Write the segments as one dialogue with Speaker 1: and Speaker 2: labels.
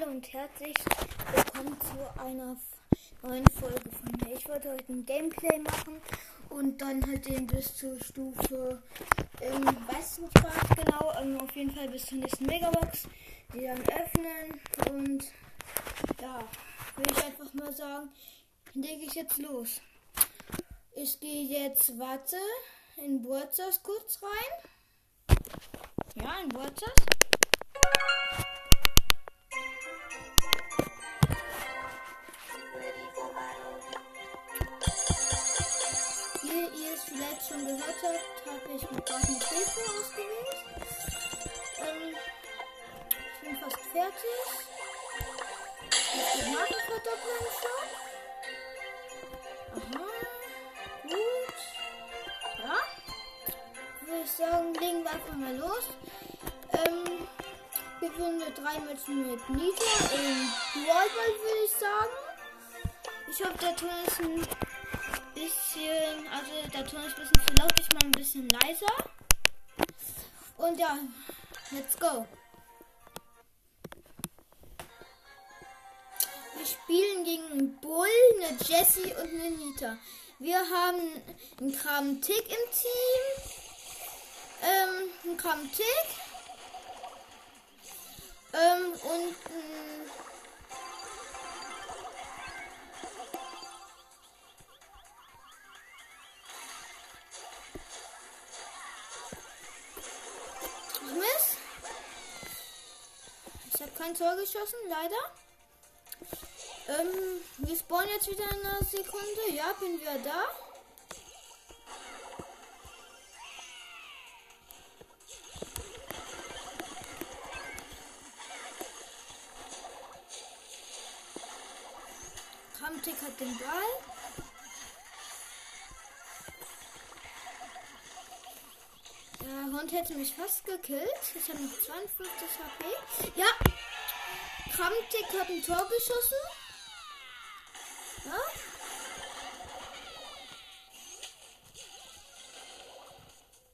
Speaker 1: Hallo und herzlich willkommen zu einer neuen Folge von mir. Ich wollte heute ein Gameplay machen und dann halt den bis zur Stufe, ähm, weiß nicht was genau, ähm, auf jeden Fall bis zur nächsten Megabox, die dann öffnen und ja, würde ich einfach mal sagen, lege ich jetzt los. Ich gehe jetzt, warte, in Wurzers kurz rein. Ja, in Wurzers. Schon gehört habt, habe ich mit eine Hilfe ausgewählt. Ähm, ich bin fast fertig. Jetzt die Markenverdopplung schon. Aha. Gut. Ja. Würde ich sagen, legen wir einfach mal los. Ähm, wir würden mit drei Matchen mit Nita im Dualball, würde ich sagen. Ich hoffe, der Ton ist ein bisschen, also der Ton ist ein bisschen zu laut, ich mal ein bisschen leiser. Und ja, let's go. Wir spielen gegen einen Bull, eine Jessie und eine Nita. Wir haben einen Kram Tick im Team. Ähm, einen Kram Tick. Ähm, und ein Tor geschossen, leider. Ähm, wir spawnen jetzt wieder in einer Sekunde. Ja, bin wieder da. Kramtik hat den Ball. Der Hund hätte mich fast gekillt. Ich habe noch 52 HP. Ja, Kramtik hat ein Tor geschossen. Ja?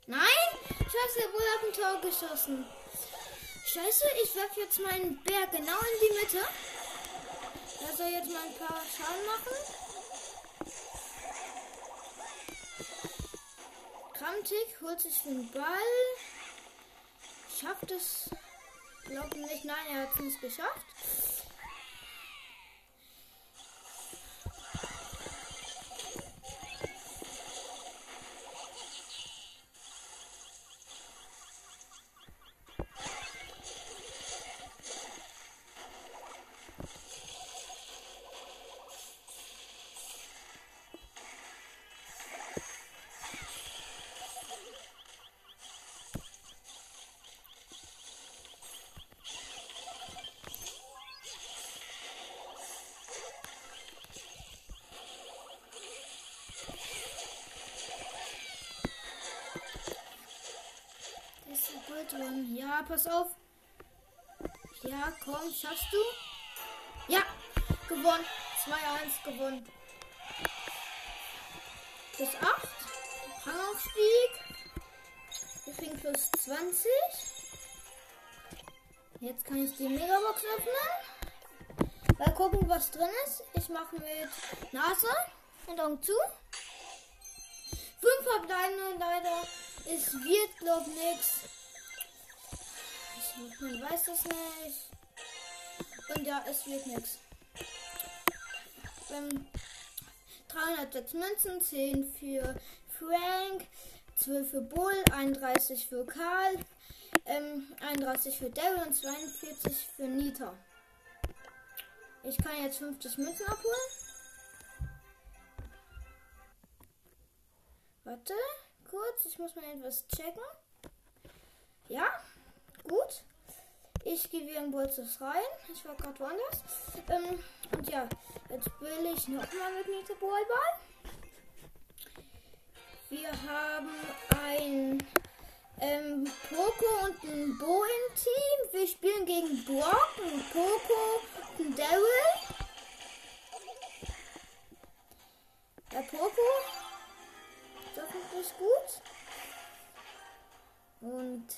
Speaker 1: Nein! Scheiße, der Bull hat ein Tor geschossen. Scheiße, ich werfe jetzt meinen Bär genau in die Mitte. Er soll jetzt mal ein paar Schaden machen. Kramtik holt sich den Ball. Schafft es glaube nicht. Nein, er hat es nicht geschafft. Pass auf. Ja, komm, schaffst du? Ja, gewonnen. 2-1 gewonnen. Plus 8. Rangaufstieg. Wir kriegen plus 20. Jetzt kann ich die Megabox öffnen. Mal gucken, was drin ist. Ich mache mit Nase und Augen zu. 5 verbleibende leider. Es wird, glaub nichts. Man weiß das nicht. Und ja, es wird nichts. Ähm, 306 Münzen, 10 für Frank, 12 für Bull, 31 für Karl, ähm, 31 für Daryl und 42 für Nita. Ich kann jetzt 50 Münzen abholen. Warte, kurz, ich muss mal etwas checken. Ja, gut. Ich gehe wieder in Bolzers rein. Ich war gerade woanders. Ähm, und ja, jetzt will ich nochmal mit Nita Ballball. Wir haben ein ähm, Poco und ein Bo im Team. Wir spielen gegen Brock, ein Poco und ein Daryl. Der Poco. Das ist gut. Und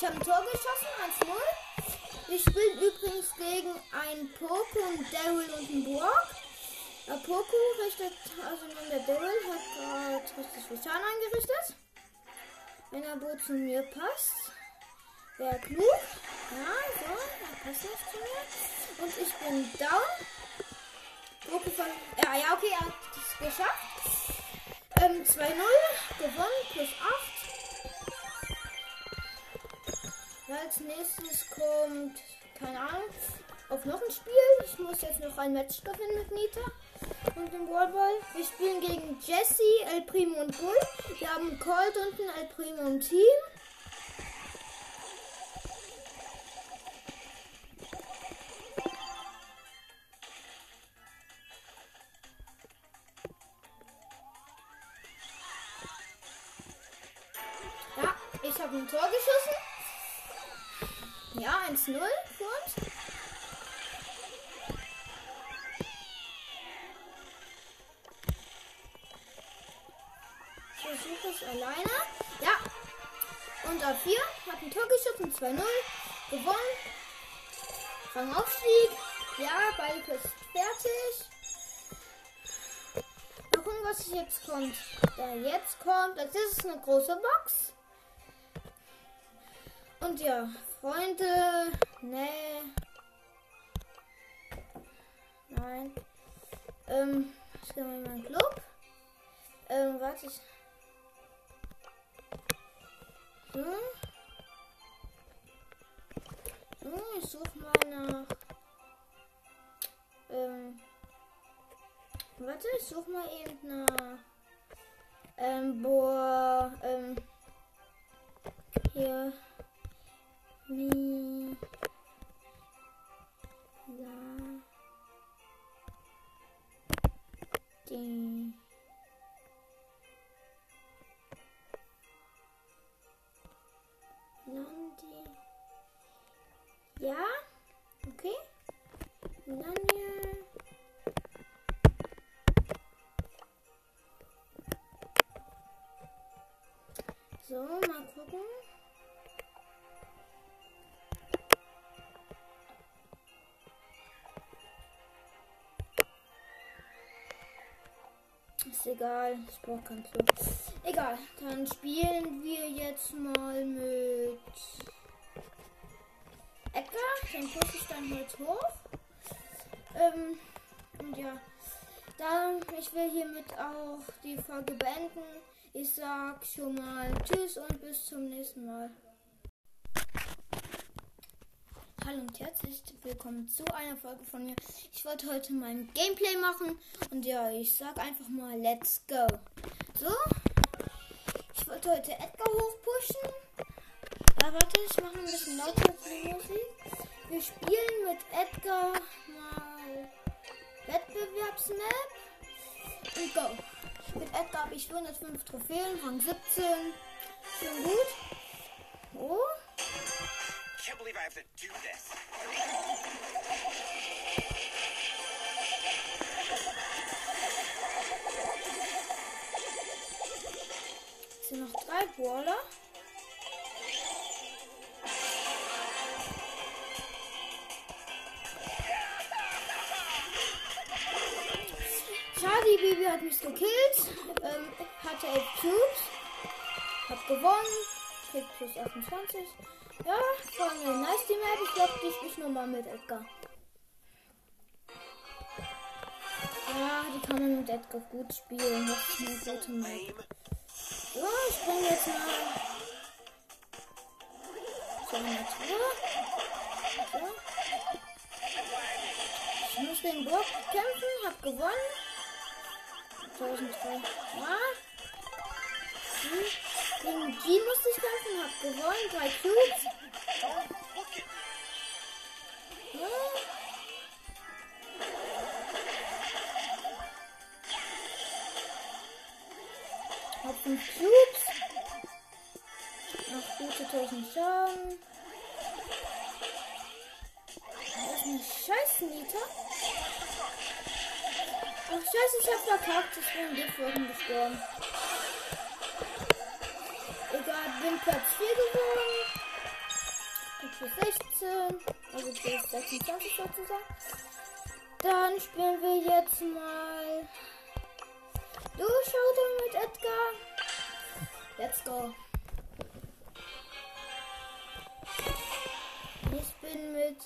Speaker 1: Ich habe ein Tor geschossen, 1-0. Wir spielen übrigens gegen einen Poco, einen Daryl und einen Brock. Der Poco richtet, also der Daryl hat gerade richtig viel Schaden angerichtet. Wenn er wohl zu mir passt. Wäre klug. Ja, so, er passt nicht zu mir. Und ich bin down. Poco von. Ja, ja, okay, er hat es geschafft. Ähm, 2-0. Gewonnen, plus 8. Als nächstes kommt, keine Ahnung, auf noch ein Spiel. Ich muss jetzt noch ein Match gewinnen mit Nita und dem Ballball. Wir spielen gegen Jesse, El Primo und Bull. Wir haben Colt unten, El Primo im Team. Ja, ich habe ein Tor geschossen. Ja, 1-0 für uns. Ich versuche es alleine. Ja. Und auf 4 hat ein Tor geschossen. 2-0. Gewonnen. Rangaufstieg. Ja, beide ist fertig. Mal gucken, was jetzt kommt. Da jetzt kommt, das ist eine große Box. Und ja, Freunde, nee. Nein. Ähm, ich gehe mal in meinen Club. Ähm, warte ich. So. So, ich suche mal nach. Ähm. Warte, ich suche mal eben nach. Ähm, boah, ähm. Hier. Wie. La. Die. Ist egal, ich brauche keinen Club. Egal, dann spielen wir jetzt mal mit Edgar. Den pushe ich dann halt hoch. Ähm, und ja, dann, ich will hiermit auch die Folge beenden. Ich sag schon mal Tschüss und bis zum nächsten Mal. Hallo und herzlich willkommen zu einer Folge von mir. Ich wollte heute mal ein Gameplay machen und ja, ich sag einfach mal Let's go. So, ich wollte heute Edgar hochpushen. Ja, warte, ich mache ein bisschen lauter die Musik. Wir spielen mit Edgar mal Wettbewerbsmap und go. Mit Edgar habe ich 105 Trophäen, Rang 17. Schön gut. Oh.
Speaker 2: Believe I have to do this.
Speaker 1: Sind noch drei Brawler. Schade, die Baby hat mich gekillt. Ähm, hatte 11 Cubes. Hab gewonnen. Kriegt plus 28. Ja, eine nice die Map. Ich glaube, ich nochmal mit Edgar. Ja, die kann man mit Edgar gut spielen. Das ist eine gute Map. So, ich bringe jetzt mal so eine Tour. So. Ich muss den Block kämpfen, hab gewonnen. 1003. Ja. Hm. Gegen die musste ich kämpfen, hab gewonnen. Drei Cubes. Ja. Hab fünf Cubes. Noch gute 1000 Schaden. Das eine scheiß Nita. Ach scheiße, ich hab verkackt. Ich bin gestorben. Bin Platz 4 geworden. bis 16, also bis 26 sozusagen. Dann spielen wir jetzt mal Du Showdown mit Edgar. Let's go. Ich bin mit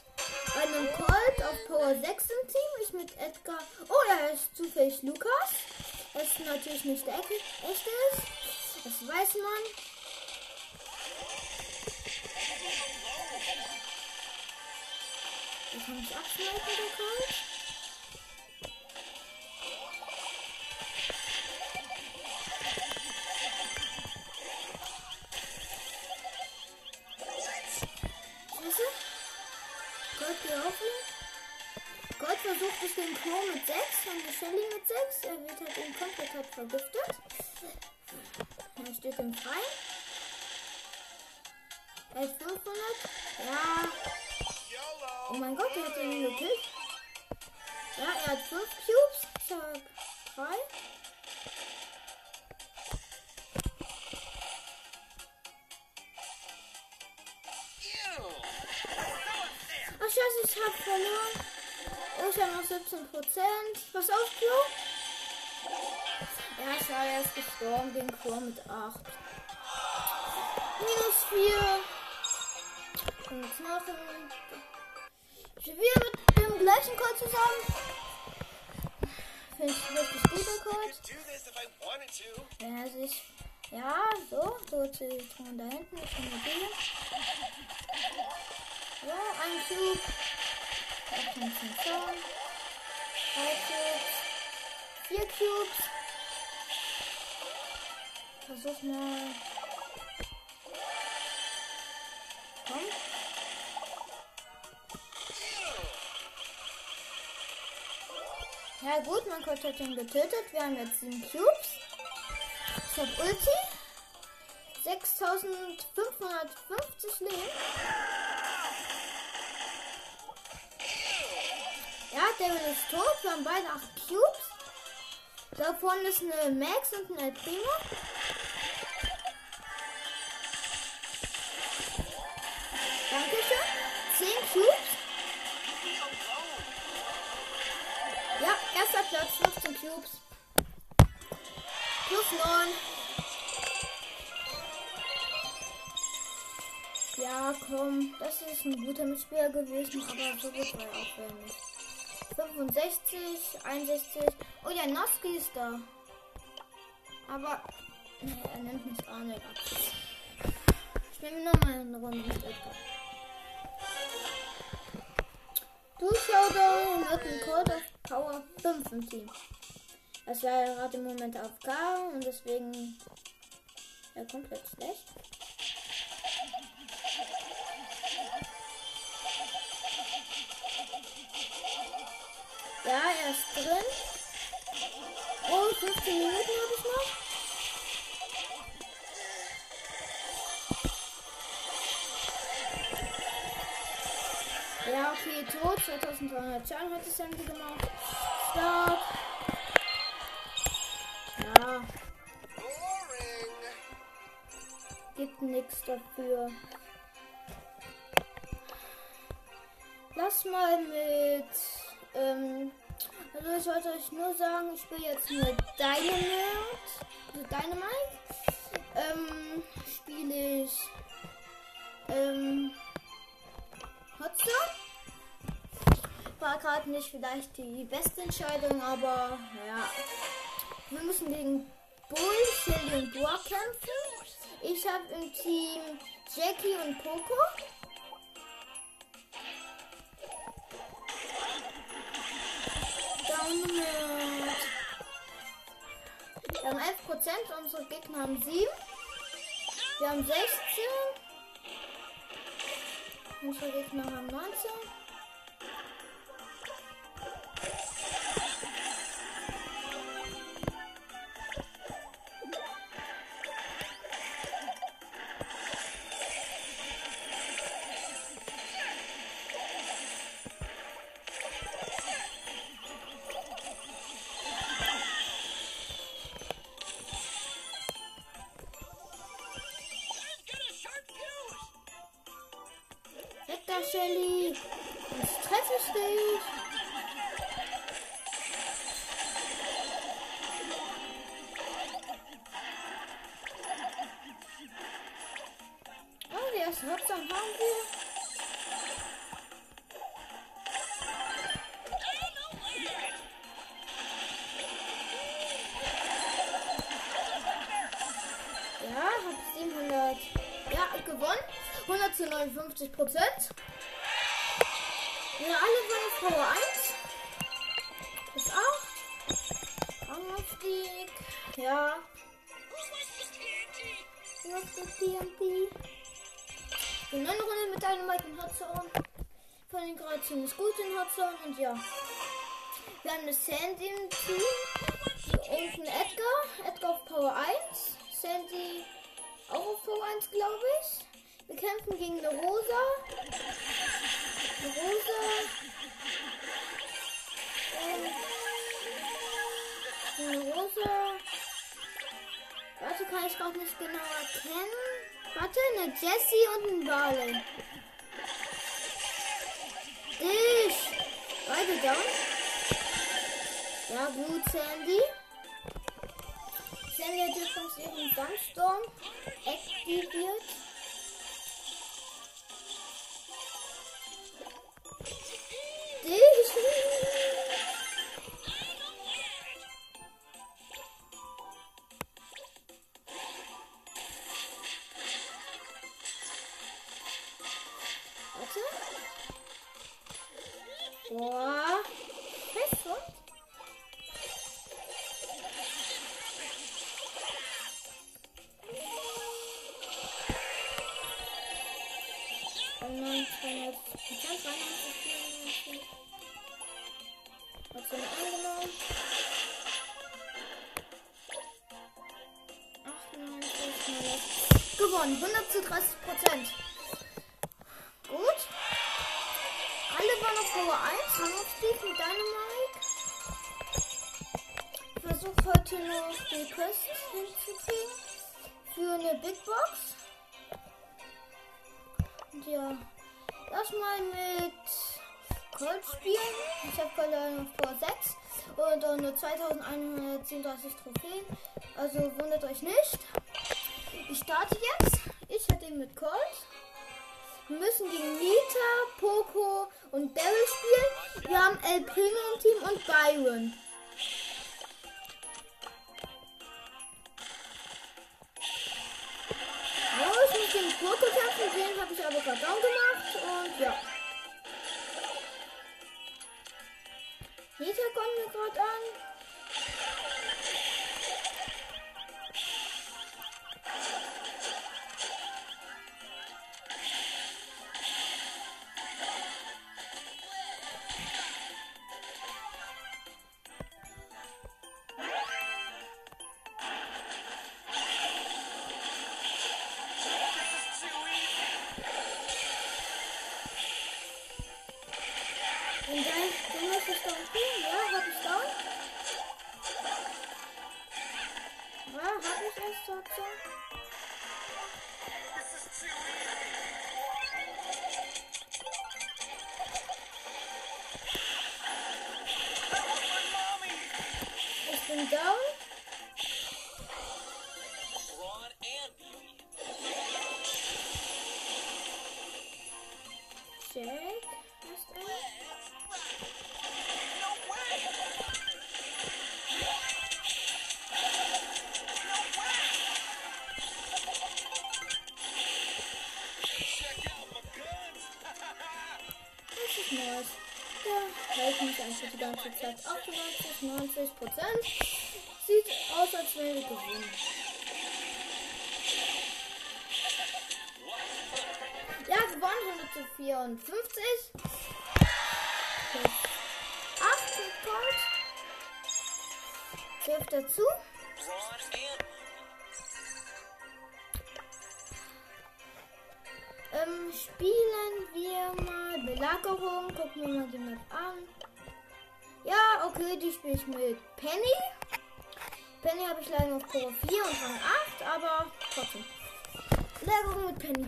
Speaker 1: einem Colt auf Power 6 im Team. Ich mit Edgar. Oh, er ist zufällig Lukas. Das ist natürlich nicht der echte ist. Das weiß man. Ich kann mich abschneiden, der Colt. Gott versucht es den Klo mit 6 und die Shelly mit 6. Er wird halt eben komplett halt vergiftet. Er steht im Freien. Er ist 500. Ja. Oh mein Gott, er hat ihn gekillt. Ja, er hat 5 Cubes. Ich hab 3. Ach scheiße, ich hab verloren. Oh, ich habe noch 17 Prozent. Was auf, Klo? Ja, ich war erst gestorben gegen Klo mit 8. Minus 4. Und jetzt. Ich will mit dem gleichen Code zusammen. Finde ich richtig guter Code. Ja, sich. Ja, so. So zu tun da hinten. Ich bin mobile. Ja, ein Cube. Öffnen zum Zaun. Drei Cubes. Vier Cubes. Versuch mal. Komm. Ja gut, mein Gott hat ihn getötet. Wir haben jetzt 7 Cubes. Ich hab Ulti. 6550 Leben. Ja, Devil ist tot. Wir haben beide 8 Cubes. Da vorne ist eine Max und ein El Primo. Cubes. Plus 9. Ja, komm, das ist ein guter Mitspieler gewesen, aber so gut war er auch nicht. 65, 61. Oh ja, Noski ist da. Aber nee, er nimmt mich auch nicht ab. Spielen wir nochmal eine Runde mit Edgar. Du Showdown mit einem Code Power 5 im Team. Das war gerade im Moment auf K und deswegen ja komplett schlecht. Ja, er ist drin. Oh, 15 Minuten habe ich noch. Ja, okay, tot. 2300 Schaden hat das Ende gemacht. Stop. Ja. Gibt nichts dafür. Lass mal mit ähm, also ich wollte euch nur sagen, ich spiele jetzt nur Dynamite. Also Dynamite. Ähm, spiele ich ähm, Hotstar. War gerade nicht vielleicht die beste Entscheidung, aber ja. Wir müssen gegen Bull, Shelly und Boa kämpfen. Ich habe im Team Jackie und Poco. Dynamite. Wir haben 11 Prozent, unsere Gegner haben 7. Wir haben 16. Unsere Gegner haben 19. Shelly. Jetzt treffe ich dich. Oh, die erste Hopsang haben wir. Ja, hab 700. Ja, gewonnen. 100 zu 59 Prozent. Power 1. Das auch. Rangaufstieg. Ja. Was ist TNT? Die neue Runde mit Dynamite und Hotzone. Von den gerade ziemlich gut in Hotzone und ja. Wir haben eine Sandy im Team und einen Edgar. Edgar auf Power 1. Sandy auch auf Power 1, glaube ich. Wir kämpfen gegen eine Rosa. Eine Rosa. Warte, kann ich gerade nicht genau erkennen. Warte, eine Jessie und ein Barley. Ich. Beide down. Ja, gut, Sandy. Sandy hat übrigens ihren Sandstorm aktiviert. Auf Power 6 und auch nur 2137 Trophäen. Also wundert euch nicht. Ich starte jetzt. Ich hatte ihn mit Colt. Wir müssen gegen Nita, Poco und Daryl spielen. Wir haben El Primo im Team und Byron. Oh, ich muss gegen Poco kämpfen. Den habe ich aber gerade gemacht. Und ja. Nita kommt mir gerade an. Ganze Zeit. 98, 90 Prozent. Sieht aus, als wäre wir gewinnen. Ja, gewonnen 100 zu 54. Plus 8 mit Gold. 12 dazu. Ähm, spielen wir mal Belagerung. Gucken wir mal die Map an. Okay, die spiele ich mit Penny. Penny habe ich leider auf Power 4 und Rang 8, aber trotzdem. Belagerung mit Penny.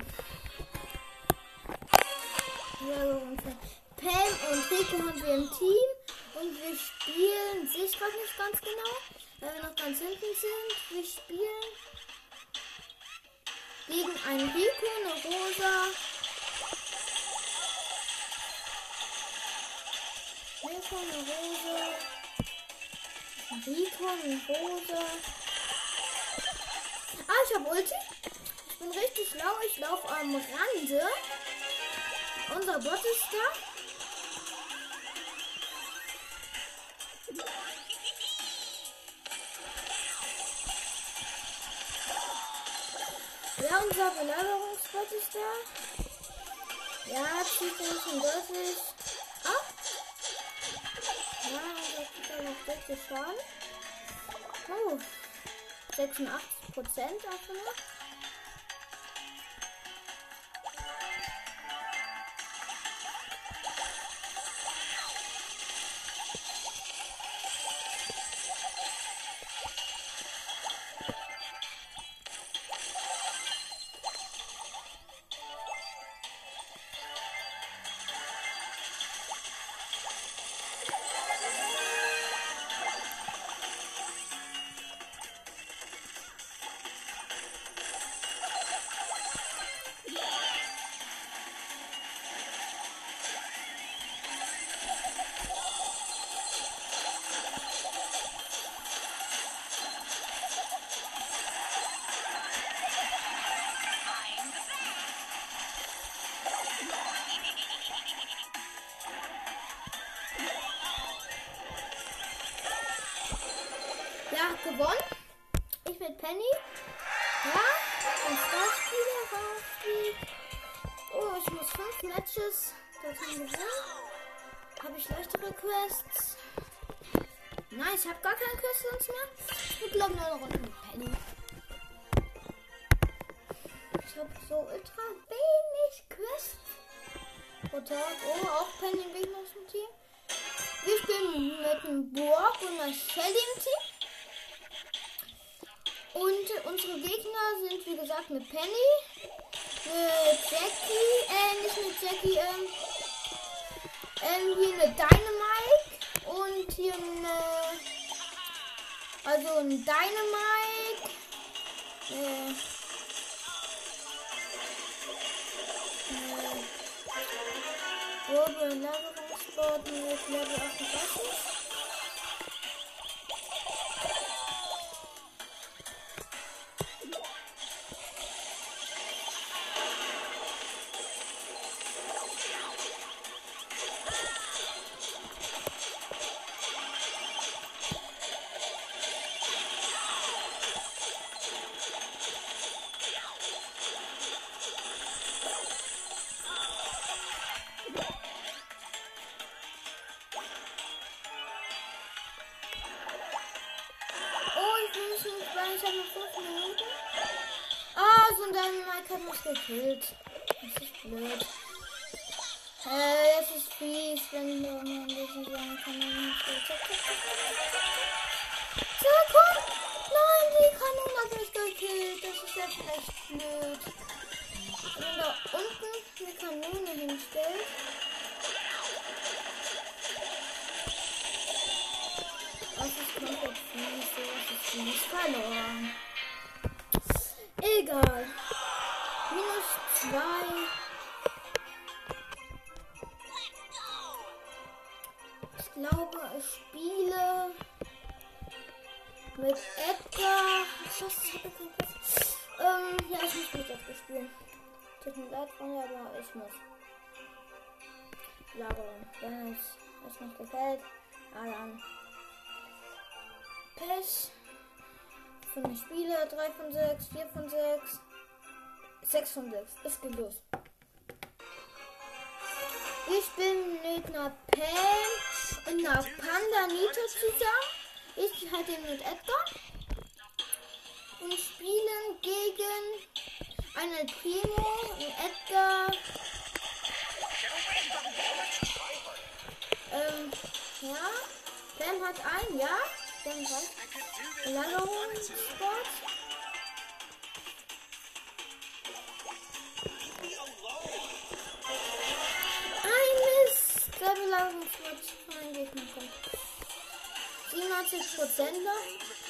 Speaker 1: Belagerung von Pam und Rico haben wir im Team. Und wir spielen, sehe ich gerade nicht ganz genau, weil wir noch ganz hinten sind. Wir spielen gegen einen Rico, eine Rosa. Rico, eine Rose. Rico, eine Rose. Ah, ich habe Ulti. Ich bin richtig schlau. Ich laufe am Rande. Unser Bot ist da. Ja, unser Belagerungsbot ist da. Ja, zieht uns schon deutlich macht 60 Schaden. Oh, 86 Prozent davon Habe ich leichtere Quests? Nein, ich habe gar keine Quests mehr. Ich glaube nur eine Runde mit Penny. Ich habe so ultra wenig Quests pro Tag. Oh, auch Penny und Gegner aus dem Team. Wir spielen mit dem Borg und einer Shelly im Team. Und unsere Gegner sind wie gesagt eine Penny, eine Jackie, äh, nicht eine Jackie, ähm, ähm, hier eine Dynamite und hier eine, also ein Dynamite, äh, äh, Robo Lagerungsbord mit Level 38. echt blöd. Wenn da unten eine Kanone hinstellt. Das ist komplett fies. Sowas ist fies. Verloren. 6, 4 von 6, 6 von 6. Es geht los. Ich bin mit einer Pam und einer Panda Nita zusammen. Ich eben mit Edgar. Und spielen gegen einen Primo, einen Edgar. Ähm, ja. Pam hat einen, ja. Dann was? Lagerungssport. Belagerungswort von einem Gegner kommt. 97 Prozent noch.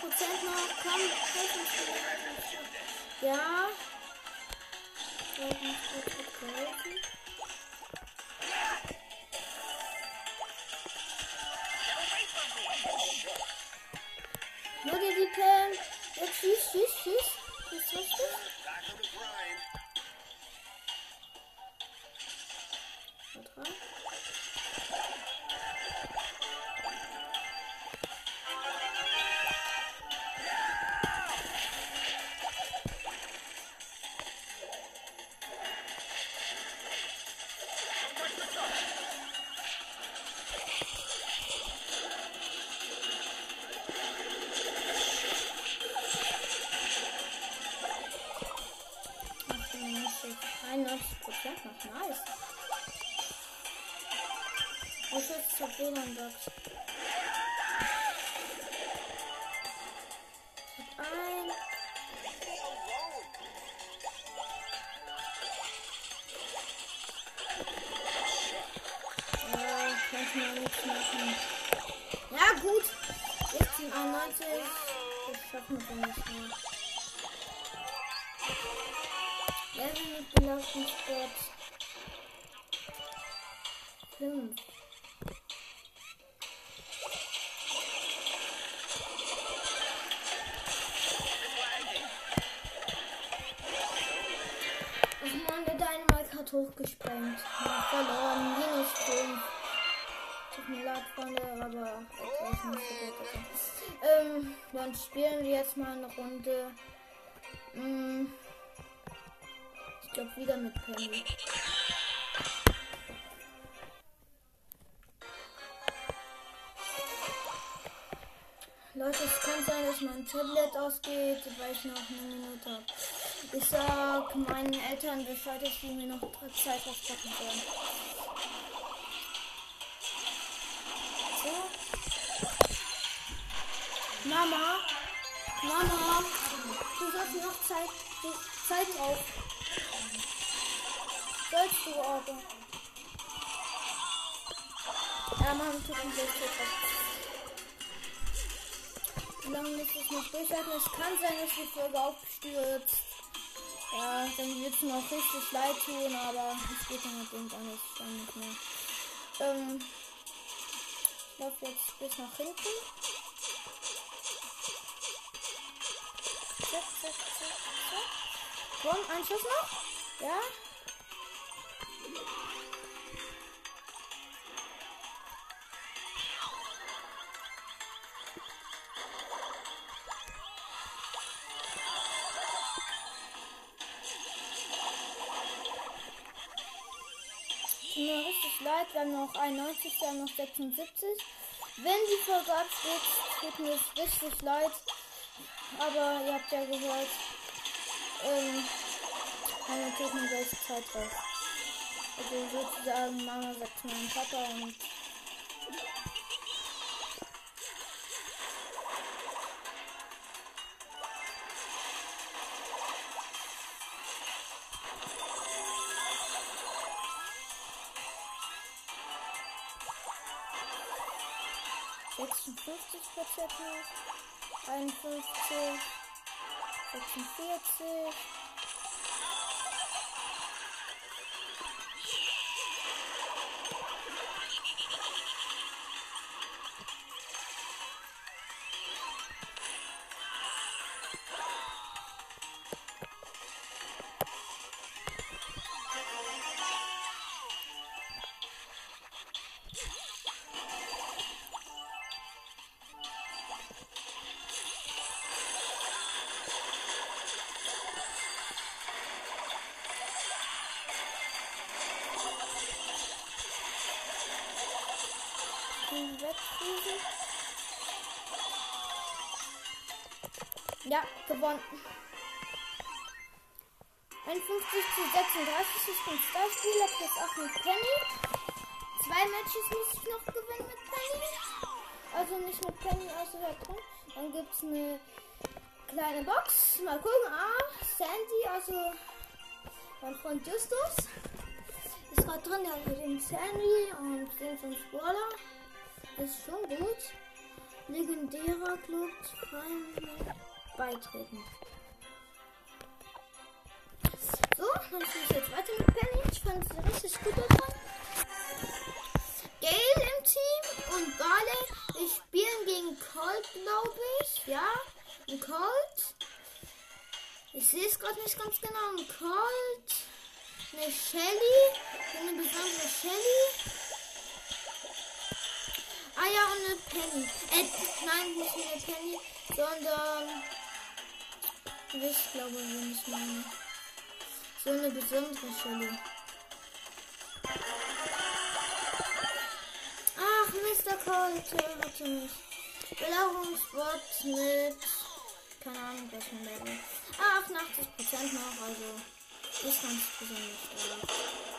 Speaker 1: Prozent noch. Komm, helf uns. Ja. Helf uns kurz Ja, kann ich mal nichts machen. Ja, gut. 1691. Das schaffen wir nicht mehr. Level mit Belastungssport 5. Ach man, der Dynamite hat hochgesprengt. Ja, verloren. Minus 5. Tut mir leid, Freunde, aber weiß nicht so gut. Ähm, dann spielen wir jetzt mal eine Runde. Mm, ich glaube wieder mit Penny. Leute, es kann sein, dass mein Tablet ausgeht, weil ich noch eine Minute habe. Ich sag meinen Eltern Bescheid, dass die mir noch Zeit aufpacken sollen. Mama, Mama, du sollst noch Zeit, Zeit drauf. Sollst du aber. Ja, Mama, tut mir leid, lange muss ich noch durchhalten? Es kann sein, dass die Folge aufstürzt. Ja, dann wird es mir auch richtig leid tun, aber es geht dann mit dem gar nicht, dann nicht mehr. Ähm, ich laufe jetzt bis nach hinten. Zack, zack, zack, zack. Komm, ein Schuss noch. Ja. Mir richtig leid, wir haben noch 91, wir haben noch 76. Wenn die Folge abstürzt, tut mir richtig leid. Aber ihr habt ja gehört, ähm, meine mir welche Zeit drauf. Also sozusagen Mama sagt zu meinem Papa und sechsundfünfzig Prozent noch, 51, 46, Ja, gewonnen. 51 zu 36. Ich bin Starspieler plus 8 mit Penny. zwei Matches muss ich noch gewinnen mit Penny. Also nicht mit Penny außer der drin. Dann gibt es eine kleine Box. Mal gucken. Ah, Sandy, also mein Freund Justus. Ist gerade drin, der hat den Sandy und den von Spoiler. Ist schon gut. Legendärer Club beitreten. So, dann spiele ich jetzt weiter mit Penny. Ich fand sie richtig gut davon. Gale im Team und Barley. Wir spielen gegen Colt, glaube ich. Ja, ein Colt. Ich sehe es gerade nicht ganz genau. Ein Colt. Eine Shelly. Eine besondere Shelly. Ah ja, und eine Penny. Äh, nein, nicht eine Penny, sondern. Ich glaube, wenn ich meine. So eine besondere Shelly. Ach, Mr. Colt, hatte mich. Belagerungsbot mit. Keine Ahnung, welchem Level. Ah, 88% noch, also. Ist ganz besonders stark.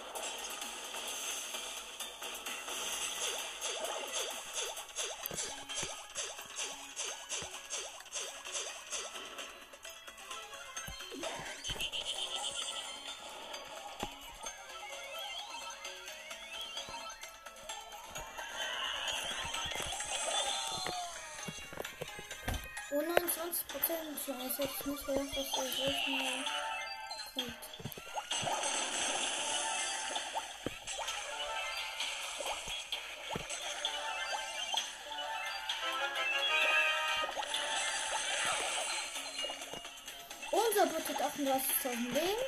Speaker 1: Ich nicht gedacht, dass er so schnell kommt. Unser Bot hat 38.000 Leben.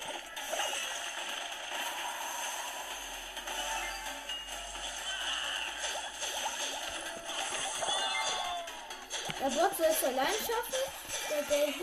Speaker 1: Der Bot soll es allein schaffen. Der Bell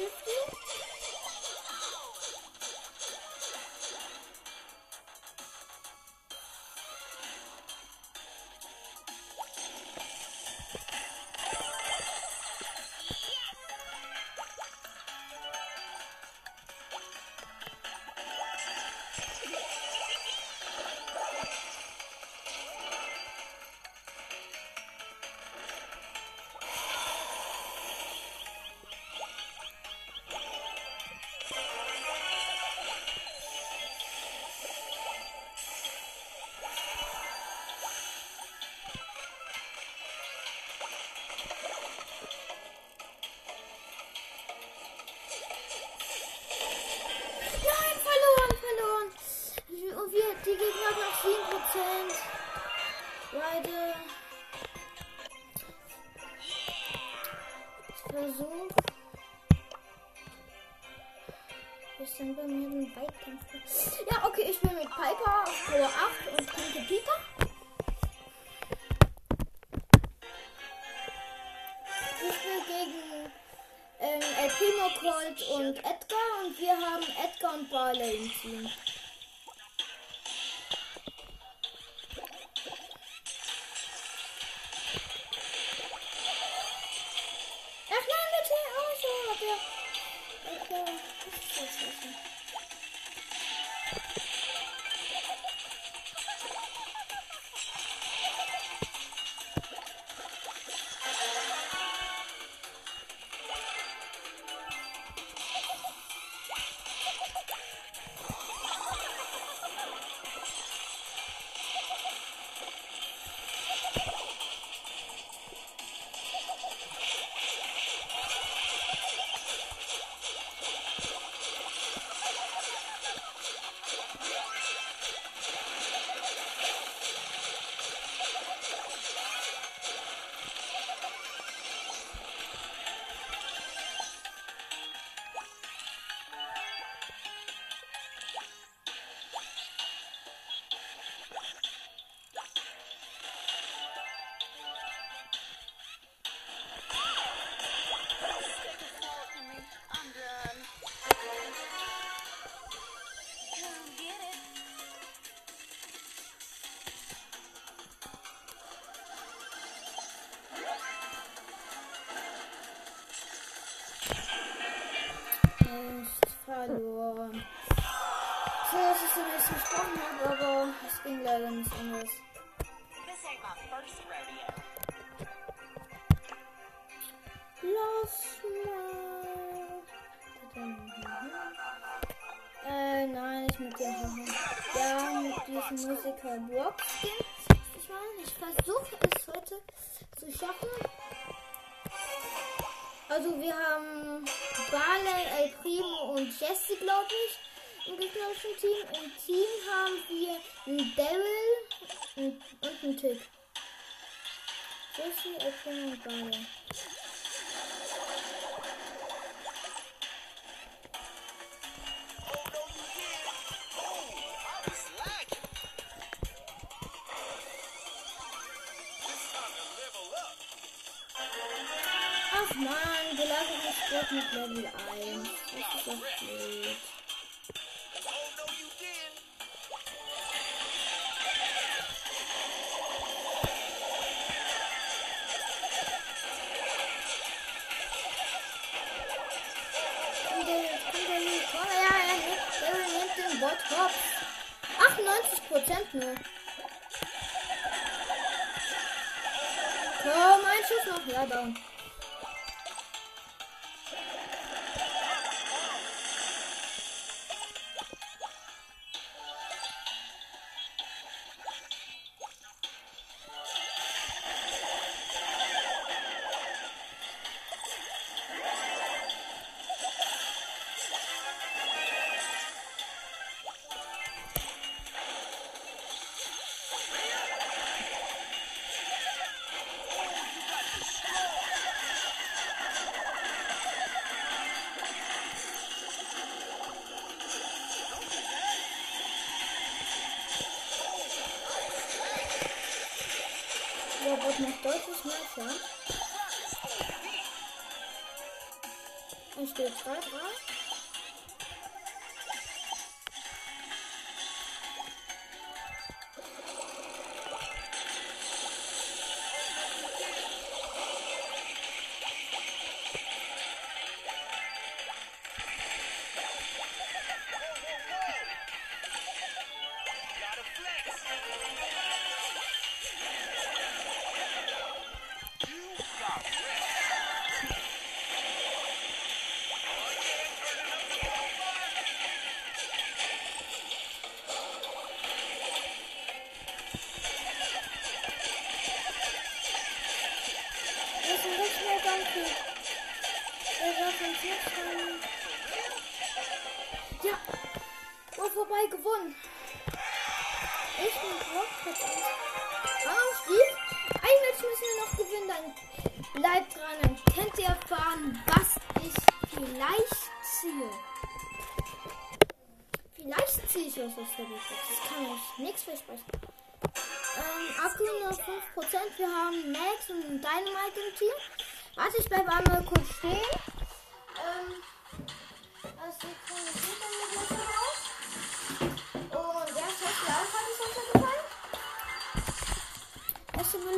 Speaker 1: Echt verloren. So, ich so ein bisschen gesprochen habe, aber es ging leider nicht anders. Lass mal. Äh, nein, nicht mit der Haare. Ja, mit diesem Musiker Brock glaube ich, im gegnerischen Team. Im Team haben wir einen Daryl und einen Tick. Jesse, Primo und Barley. Belagerungssport mit Level 1. Das ist doch blöd. Bot hops. 98% nur. Komm, ein Schuss noch. Ja, down. Bot macht deutlich Schaden. Es steht 3,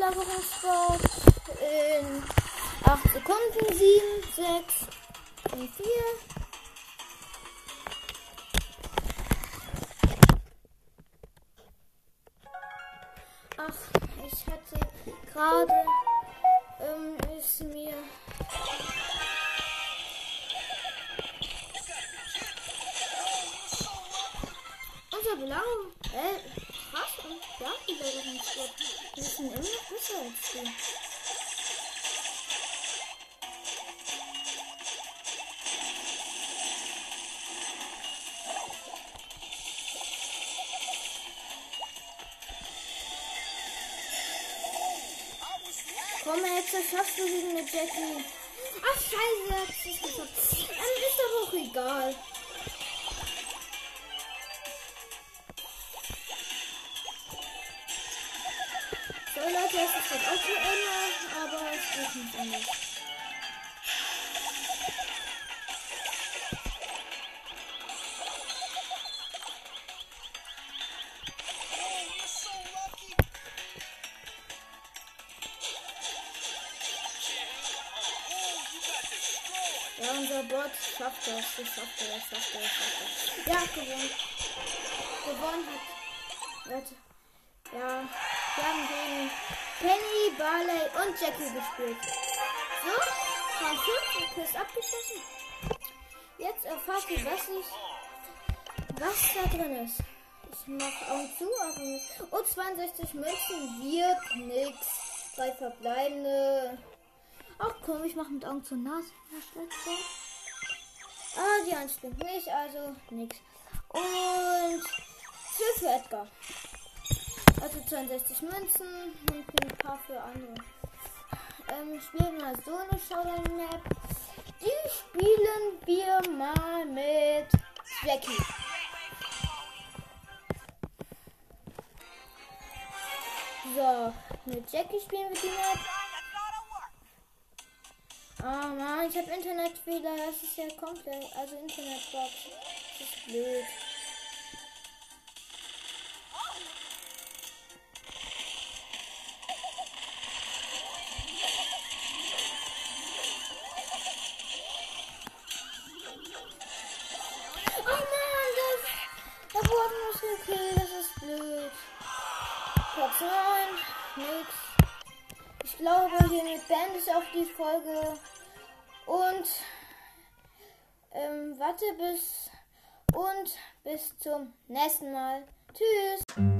Speaker 1: Erste Belagerungssport in 8 Sekunden. 7, 6 und 4. Ach, ich hatte gerade du gegen eine Jackie. Ach, scheiße, hat es geschafft. Dann ist aber auch egal. So, Leute, es ist jetzt auch zu Ende, aber es geht nicht anders. Schafft. Das schafft er, schafft er, schafft er. Ja, gewonnen. Gewonnen hat. Warte. Ja, Wir haben gegen Penny, Barley und Jackie gespielt. So, Rang 5, Quiz abgeschlossen. Jetzt erfahrt ihr, was ich, was da drin ist. Ich mach Augen zu, aber nicht. Oh, 62 Münzen wird nix. Drei verbleibende. Ach komm, ich mach mit Augen zu Nase. Ah, die Hand stimmt nicht, also nix. Und 12 für Edgar. Also 62 Münzen und ein paar für andere. Ähm, spielen wir so eine Showdown-Map. Die spielen wir mal mit Jackie. So, mit Jackie spielen wir die Map. Oh Mann, ich habe Internetfehler. Das ist ja komplett. Also uns gekillt. Das ist blöd. Platz 9. Nix. Ich glaube, hiermit beende ich auch die Folge. Und ähm, warte bis und bis zum nächsten Mal. Tschüss.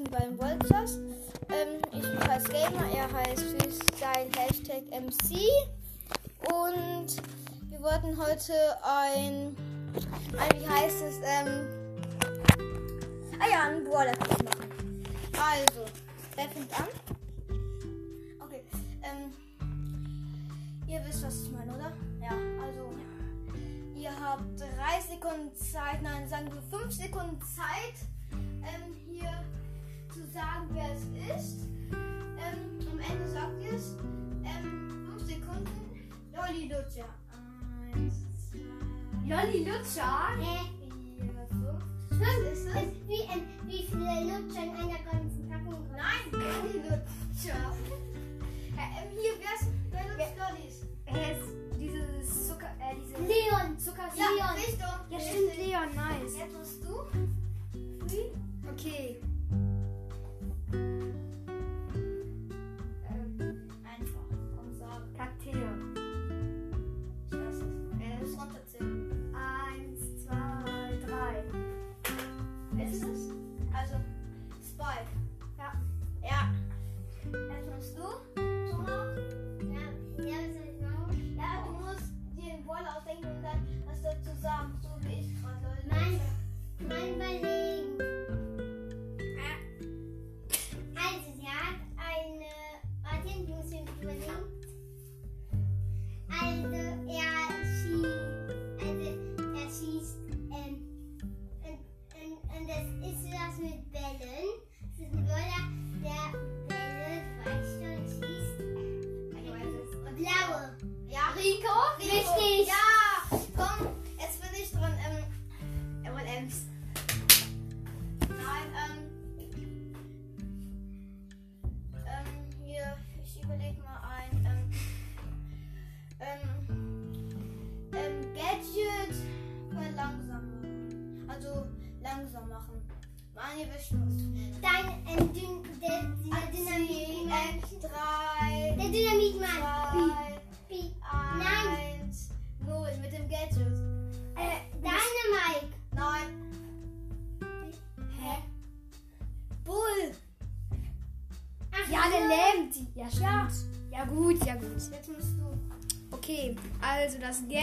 Speaker 1: Thomas753, so heißen die beiden Wolzers. Ähm, ich heiße Gamer, er heißt Freestyle Hashtag MC. Und wir wollten heute ein, ein wie heißt es, ähm, ah ja, ein Brawler machen. Also, wer fängt an? Okay, ähm, ihr wisst, was ich meine, oder? Ja, also, Ihr habt drei Sekunden Zeit, nein, sagen wir fünf Sekunden Zeit, ähm, hier zu sagen, wer es ist. Ähm, am Ende sagt ihr es. Ähm, fünf Sekunden. Lolli Lutscher. Eins, zwei,
Speaker 3: Lolli Lutscher?
Speaker 1: vier, fünf. Was ist es?
Speaker 3: Wie, ähm, wie viele Lutscher in einer ganzen Packung?
Speaker 1: Nein, Lolli Lutscher. äh, ähm, hier, wer, ist, wer lutscht Lollis?
Speaker 3: Er ist dieses Zucker, äh, diese
Speaker 4: Leon.
Speaker 3: Zucker,
Speaker 1: Ja,
Speaker 3: Leon.
Speaker 1: Richtung.
Speaker 3: Ja, stimmt, Leon, nice.
Speaker 1: Jetzt musst du.
Speaker 3: Okay.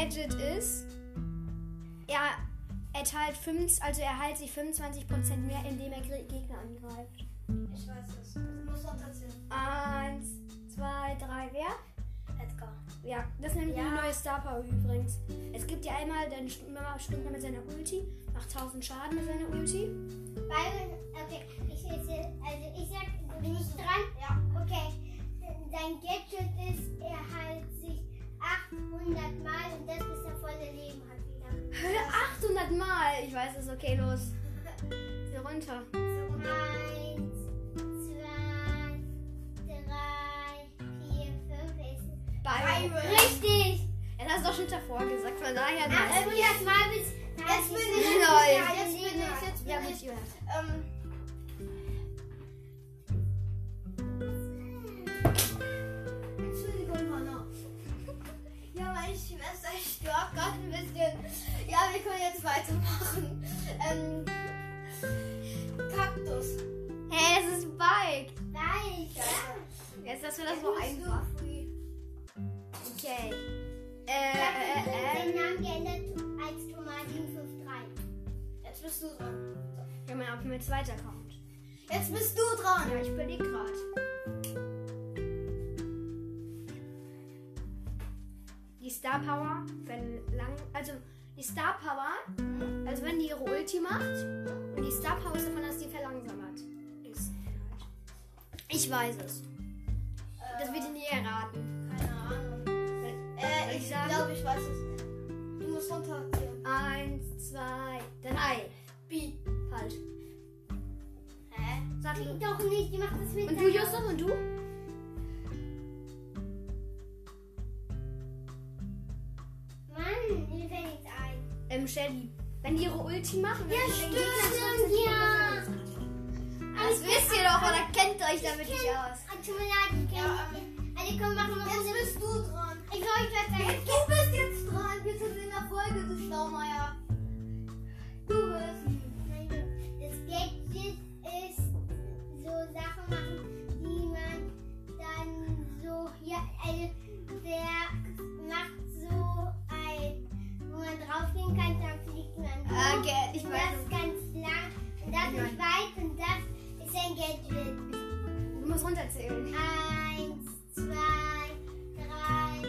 Speaker 1: Gadget
Speaker 3: ist, er erteilt 5, also er heilt sich 25% mehr, indem er Gegner angreift.
Speaker 1: Ich weiß es. Du musst runterzählen.
Speaker 3: Eins, zwei, drei, wer?
Speaker 1: Edgar.
Speaker 3: Ja, das ist nämlich
Speaker 1: Ja.
Speaker 3: die neue Star Power übrigens. Es gibt ja einmal, dann st- Mama springt er mit seiner Ulti, macht 1000 Schaden mit seiner Ulti.
Speaker 4: Weil, okay, ich, ich, also ich sag, bin ich dran?
Speaker 1: Ja.
Speaker 4: Okay, dein Gadget ist, er heilt sich 800 Mal und das bis er volle Leben hat wieder.
Speaker 3: 800 Mal! Ich weiß es, okay, los. Hier runter.
Speaker 4: Eins, zwei, drei, vier, fünf. ist-
Speaker 3: Bible.
Speaker 4: Richtig.
Speaker 3: Er hat es doch schon davor gesagt, von daher.
Speaker 4: Ach,
Speaker 3: weiß
Speaker 4: und
Speaker 3: ich.
Speaker 4: jetzt mal bis.
Speaker 1: Jetzt bin ich. Ja, jetzt bin ich. Jetzt bin
Speaker 3: Ja,
Speaker 1: ich. Ähm, Entschuldigung, Hanna. Ja, meine Schwester stört gerade ein bisschen. Ja, wir können jetzt weitermachen. Ähm, Kaktus.
Speaker 3: Hä, es ist Bike.
Speaker 4: Weiter.
Speaker 3: Jetzt hast du das so einfach. Okay. Äh, äh,
Speaker 4: Den
Speaker 3: äh, äh.
Speaker 4: Namen geändert als Tomaten 53.
Speaker 1: Jetzt bist du dran.
Speaker 3: Ja, mein auf mein zweiter Account.
Speaker 1: Jetzt bist du dran.
Speaker 3: Ja, ich überlege gerade. Die Star Power, wenn lang. Also, die Star Power, also wenn die ihre Ulti macht, und die Star Power ist davon, dass die verlangsamert ist. Ich weiß es. Das wird ihr nie erraten.
Speaker 1: Keine Ahnung. Äh,
Speaker 3: ich
Speaker 1: ich glaube, ich weiß es. Du musst runterzählen.
Speaker 3: Eins, zwei, drei.
Speaker 1: B.
Speaker 3: Falsch.
Speaker 1: Hä?
Speaker 3: Sag du.
Speaker 4: Doch nicht, die macht das mit
Speaker 3: Und du, Justus, und du? Ähm, Shelly. Wenn die ihre Ulti machen,
Speaker 4: Ja,
Speaker 3: dann
Speaker 4: stimmt, ja.
Speaker 3: Das wisst ihr doch, oder kennt euch damit nicht aus?
Speaker 4: Ah, Tut mir leid, ich kenn Also komm, machen wir
Speaker 1: Jetzt bist du dran.
Speaker 4: Ich euch was sagen.
Speaker 1: Du bist jetzt dran. Wir sind in der Folge, du Schlaumeier.
Speaker 3: Okay, ich
Speaker 4: und
Speaker 3: weiß
Speaker 4: das ist ganz lang und das ist weit und das ist ein Gadget.
Speaker 3: Du musst runterzählen.
Speaker 4: Eins, zwei, drei,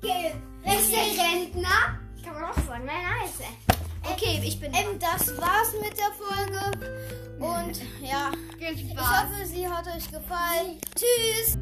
Speaker 4: vier, fünf.
Speaker 3: Ist der Rentner? Kann man auch sagen, nein, nice. Okay, ich bin
Speaker 1: Ähm, das war's mit der Folge. Und ja, ich hoffe, sie hat euch gefallen. Tschüss.